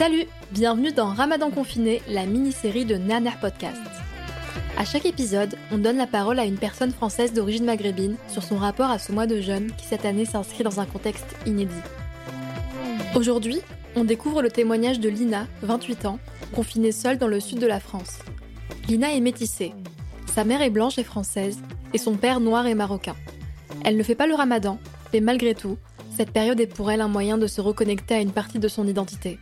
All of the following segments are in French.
Salut, bienvenue dans Ramadan confiné, la mini-série de Naner Podcast. À chaque épisode, on donne la parole à une personne française d'origine maghrébine sur son rapport à ce mois de jeûne qui cette année s'inscrit dans un contexte inédit. Aujourd'hui, on découvre le témoignage de Lina, 28 ans, confinée seule dans le sud de la France. Lina est métissée. Sa mère est blanche et française, et son père noir et marocain. Elle ne fait pas le ramadan, mais malgré tout, cette période est pour elle un moyen de se reconnecter à une partie de son identité.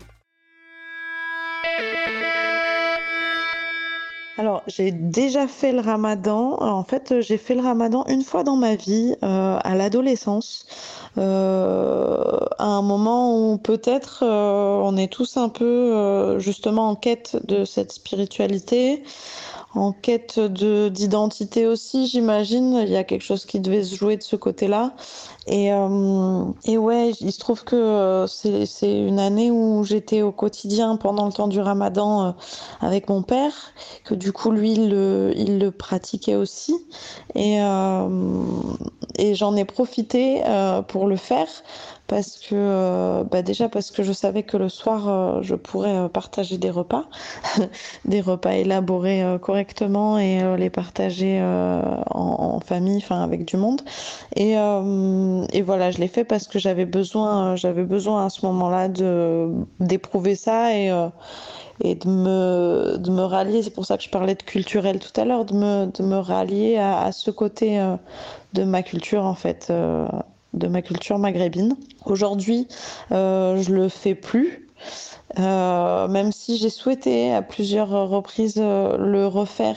Alors, j'ai déjà fait le ramadan. En fait, j'ai fait le ramadan une fois dans ma vie, euh, à l'adolescence. Euh, à un moment où peut-être euh, on est tous un peu justement en quête de cette spiritualité, en quête de d'identité aussi, j'imagine. Il y a quelque chose qui devait se jouer de ce côté-là. Et, euh, et ouais, il se trouve que euh, c'est une année où j'étais au quotidien pendant le temps du ramadan euh, avec mon père, que du coup, lui, il le, pratiquait aussi. Et, j'en ai profité pour le faire parce que bah déjà parce que je savais que le soir je pourrais partager des repas, des repas élaborés correctement et les partager en, famille, enfin avec du monde. Et voilà, je l'ai fait parce que j'avais besoin, j'avais besoin à ce moment-là de d'éprouver ça et et de me, de me rallier, c'est pour ça que je parlais de culturel tout à l'heure, de me, de me rallier à, à ce côté de ma culture en fait de ma culture maghrébine. Aujourd'hui, euh, je le fais plus. Euh, même si j'ai souhaité à plusieurs reprises euh, le refaire,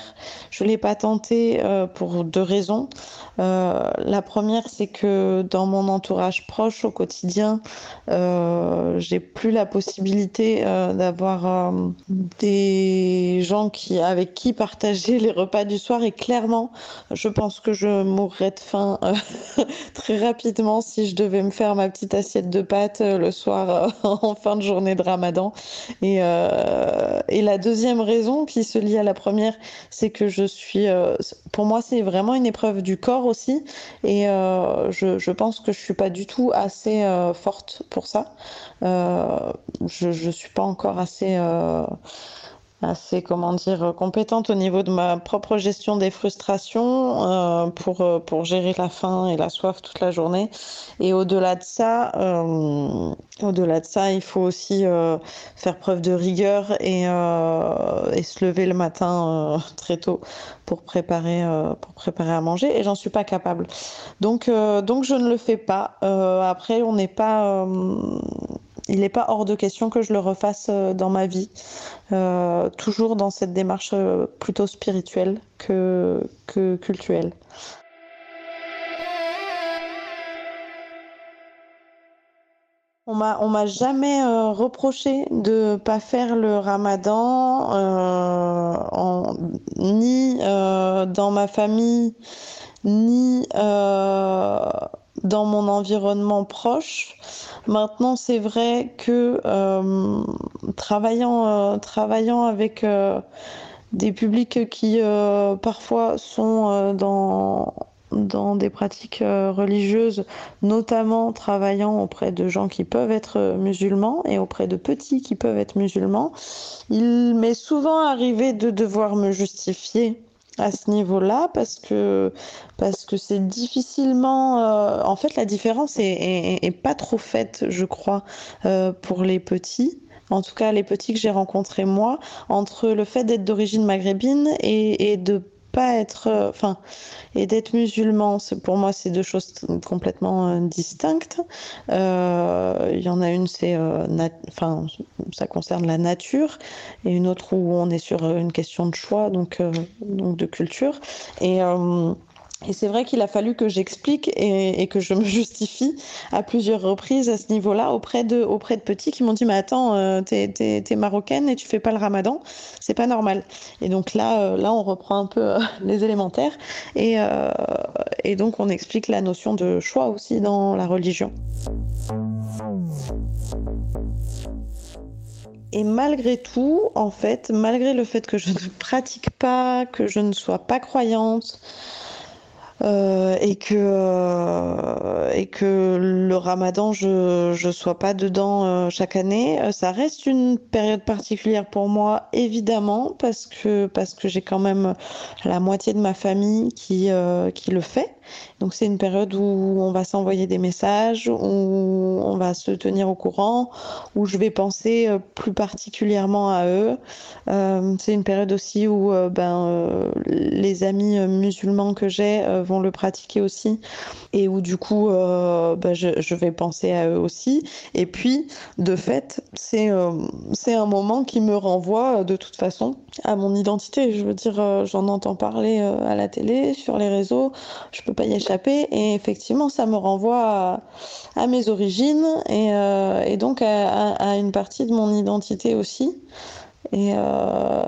je l'ai pas tenté euh, pour deux raisons. La première, c'est que dans mon entourage proche au quotidien, j'ai plus la possibilité d'avoir des gens qui avec qui partager les repas du soir et clairement, je pense que je mourrais de faim très rapidement si je devais me faire ma petite assiette de pâtes le soir en fin de journée de Ramadan. Et, euh, et la deuxième raison qui se lie à la première, c'est que je suis, euh, pour moi, c'est vraiment une épreuve du corps aussi. Et euh, je, pense que je suis pas du tout assez forte pour ça. Je, je suis pas encore assez assez comment dire compétente au niveau de ma propre gestion des frustrations euh, pour euh, pour gérer la faim et la soif toute la journée. Et au-delà de ça euh, au-delà de ça il faut aussi euh, faire preuve de rigueur et, euh, et se lever le matin euh, très tôt pour préparer pour préparer à manger. Et j'en suis pas capable. Donc donc je ne le fais pas. Après on n'est pas il n'est pas hors de question que je le refasse euh, dans ma vie, euh, toujours dans cette démarche euh, plutôt spirituelle que, que cultuelle. On m'a, m'a jamais reproché de pas faire le ramadan, ni dans ma famille, ni dans mon environnement proche. Maintenant, c'est vrai que euh, travaillant, euh, travaillant avec euh, des publics qui parfois sont dans dans des pratiques religieuses, notamment travaillant auprès de gens qui peuvent être musulmans et auprès de petits qui peuvent être musulmans, il m'est souvent arrivé de devoir me justifier ce niveau-là parce que parce que c'est difficilement euh, en fait la différence est, pas trop faite je crois euh, pour les petits. En tout cas les petits que j'ai rencontrés moi entre le fait d'être d'origine maghrébine et de pas être, euh, enfin, et d'être musulman, pour moi, c'est deux choses complètement euh, distinctes. Euh, il y en a une, c'est, enfin, ça concerne la nature, et une autre où on est sur une question de choix, donc, donc de culture. Et et c'est vrai qu'il a fallu que j'explique et, que je me justifie à plusieurs reprises à ce niveau-là auprès de, auprès de petits qui m'ont dit Mais attends, euh, t'es, es, marocaine et tu fais pas le ramadan, c'est pas normal. Et donc là, euh, là on reprend un peu euh, les élémentaires et, et donc on explique la notion de choix aussi dans la religion. Et malgré tout, en fait, malgré le fait que je ne pratique pas, que je ne sois pas croyante, euh, et que euh, et que le Ramadan je je sois pas dedans euh, chaque année. Ça reste une période particulière pour moi évidemment parce que parce que j'ai quand même la moitié de ma famille qui qui le fait donc c'est une période où on va s'envoyer des messages, où on va se tenir au courant, où je vais penser euh, plus particulièrement à eux. Euh, c'est une période aussi où euh, ben, les amis musulmans que j'ai vont le pratiquer aussi et où du coup ben, je, vais penser à eux aussi. Et puis de fait, c'est un moment qui me renvoie de toute façon à mon identité. Je veux dire, j'en entends parler à la télé, sur les réseaux. Pas y échapper. Et effectivement, ça me renvoie à, mes origines et, euh, donc à, une partie de mon identité aussi. Et, euh,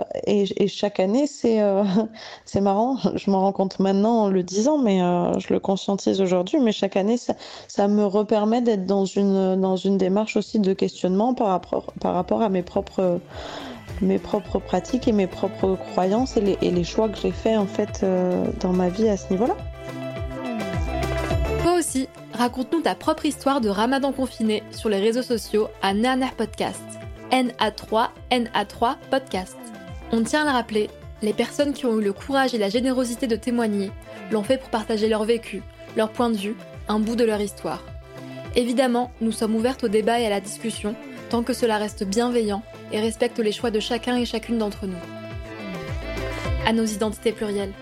chaque année, c'est euh, c'est marrant, je m'en rends compte maintenant en le disant, mais je le conscientise aujourd'hui, mais chaque année, ça, ça me repermet d'être dans une, démarche aussi de questionnement par rapport, à mes propres pratiques et mes propres croyances et les choix que j'ai faits en fait dans ma vie à ce niveau-là. Raconte-nous ta propre histoire de ramadan confiné sur les réseaux sociaux à Naner Podcast. NA3, NA3 Podcast. On tient à le rappeler, les personnes qui ont eu le courage et la générosité de témoigner l'ont fait pour partager leur vécu, leur point de vue, un bout de leur histoire. Évidemment, nous sommes ouvertes au débat et à la discussion, tant que cela reste bienveillant et respecte les choix de chacun et chacune d'entre nous. À nos identités plurielles.